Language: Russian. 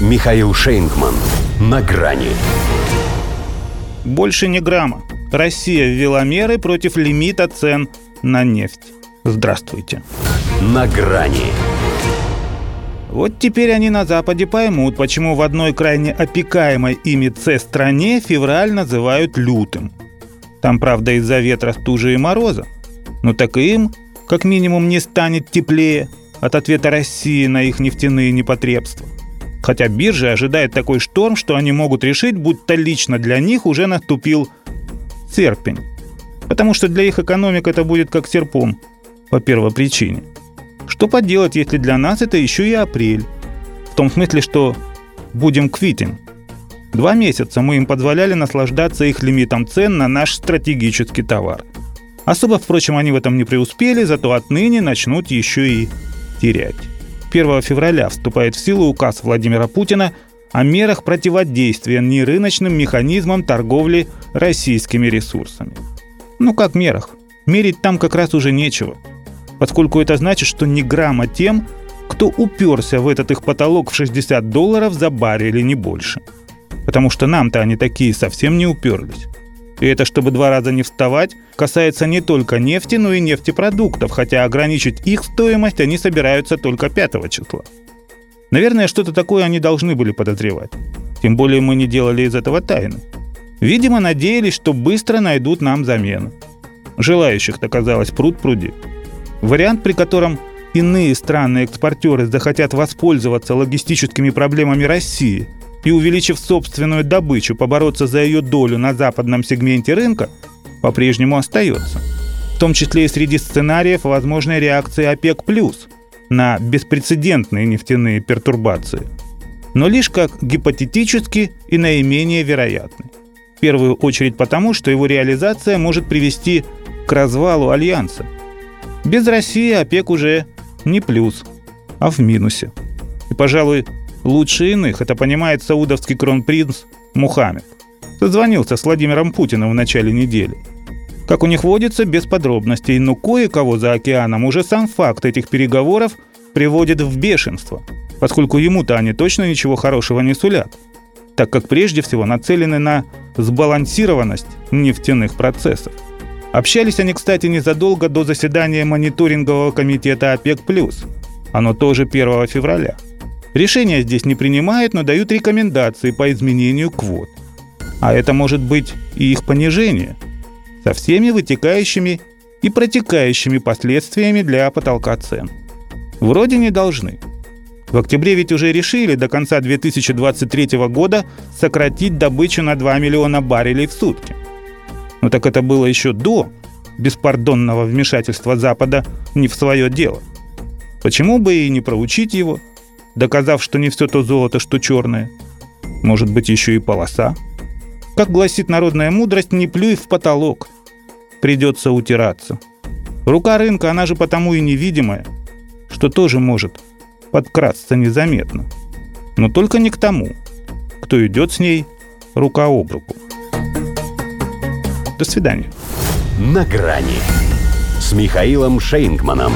Михаил Шейнгман. На грани. Больше ни грамма. Россия ввела меры против лимита цен на нефть. Здравствуйте. На грани. Вот теперь они на Западе поймут, почему в одной крайне опекаемой ими С-стране февраль называют лютым. Там, правда, из-за ветра, стужи и мороза. Но так и им, как минимум, не станет теплее от ответа России на их нефтяные непотребства. Хотя биржа ожидает такой шторм, что они могут решить, будто лично для них уже наступил серпень. Потому что для их экономик это будет как серпом, по первой причине. Что поделать, если для нас это еще и апрель? В том смысле, что будем квитим. Два месяца мы им позволяли наслаждаться их лимитом цен на наш стратегический товар. Особо, впрочем, они в этом не преуспели, зато отныне начнут еще и терять. 1 февраля вступает в силу указ Владимира Путина о мерах противодействия нерыночным механизмам торговли российскими ресурсами. Ну как мерах? Мерить там как раз уже нечего, поскольку это значит, что ни грамма тем, кто уперся в этот их потолок в 60 долларов за баррель или не больше. Потому что нам-то они такие совсем не уперлись. И это, чтобы два раза не вставать, касается не только нефти, но и нефтепродуктов, хотя ограничить их стоимость они собираются только 5 числа. Наверное, что-то такое они должны были подозревать. Тем более мы не делали из этого тайны. Видимо, надеялись, что быстро найдут нам замену. Желающих оказалось пруд пруди. Вариант, при котором иные странные экспортеры захотят воспользоваться логистическими проблемами России – и, увеличив собственную добычу, побороться за ее долю на западном сегменте рынка, по-прежнему остается. В том числе и среди сценариев возможной реакции ОПЕК+, на беспрецедентные нефтяные пертурбации. Но лишь как гипотетически и наименее вероятный. В первую очередь потому, что его реализация может привести к развалу Альянса. Без России ОПЕК уже не плюс, а в минусе. И, пожалуй, Лучше иных это понимает саудовский кронпринц Мухаммед. Созвонился с Владимиром Путиным в начале недели. Как у них водится, без подробностей, но кое-кого за океаном уже сам факт этих переговоров приводит в бешенство, поскольку ему-то они точно ничего хорошего не сулят, так как прежде всего нацелены на сбалансированность нефтяных процессов. Общались они, кстати, незадолго до заседания мониторингового комитета ОПЕК+. Оно тоже 1 февраля – Решения здесь не принимают, но дают рекомендации по изменению квот. А это может быть и их понижение, со всеми вытекающими и протекающими последствиями для потолка цен. Вроде не должны. В октябре ведь уже решили до конца 2023 года сократить добычу на 2 миллиона баррелей в сутки. Но так это было еще до беспардонного вмешательства Запада не в свое дело. Почему бы и не проучить его – доказав, что не все то золото, что черное. Может быть, еще и полоса? Как гласит народная мудрость, не плюй в потолок. Придется утираться. Рука рынка, она же потому и невидимая, что тоже может подкрасться незаметно. Но только не к тому, кто идет с ней рука об руку. До свидания. На грани с Михаилом Шейнгманом.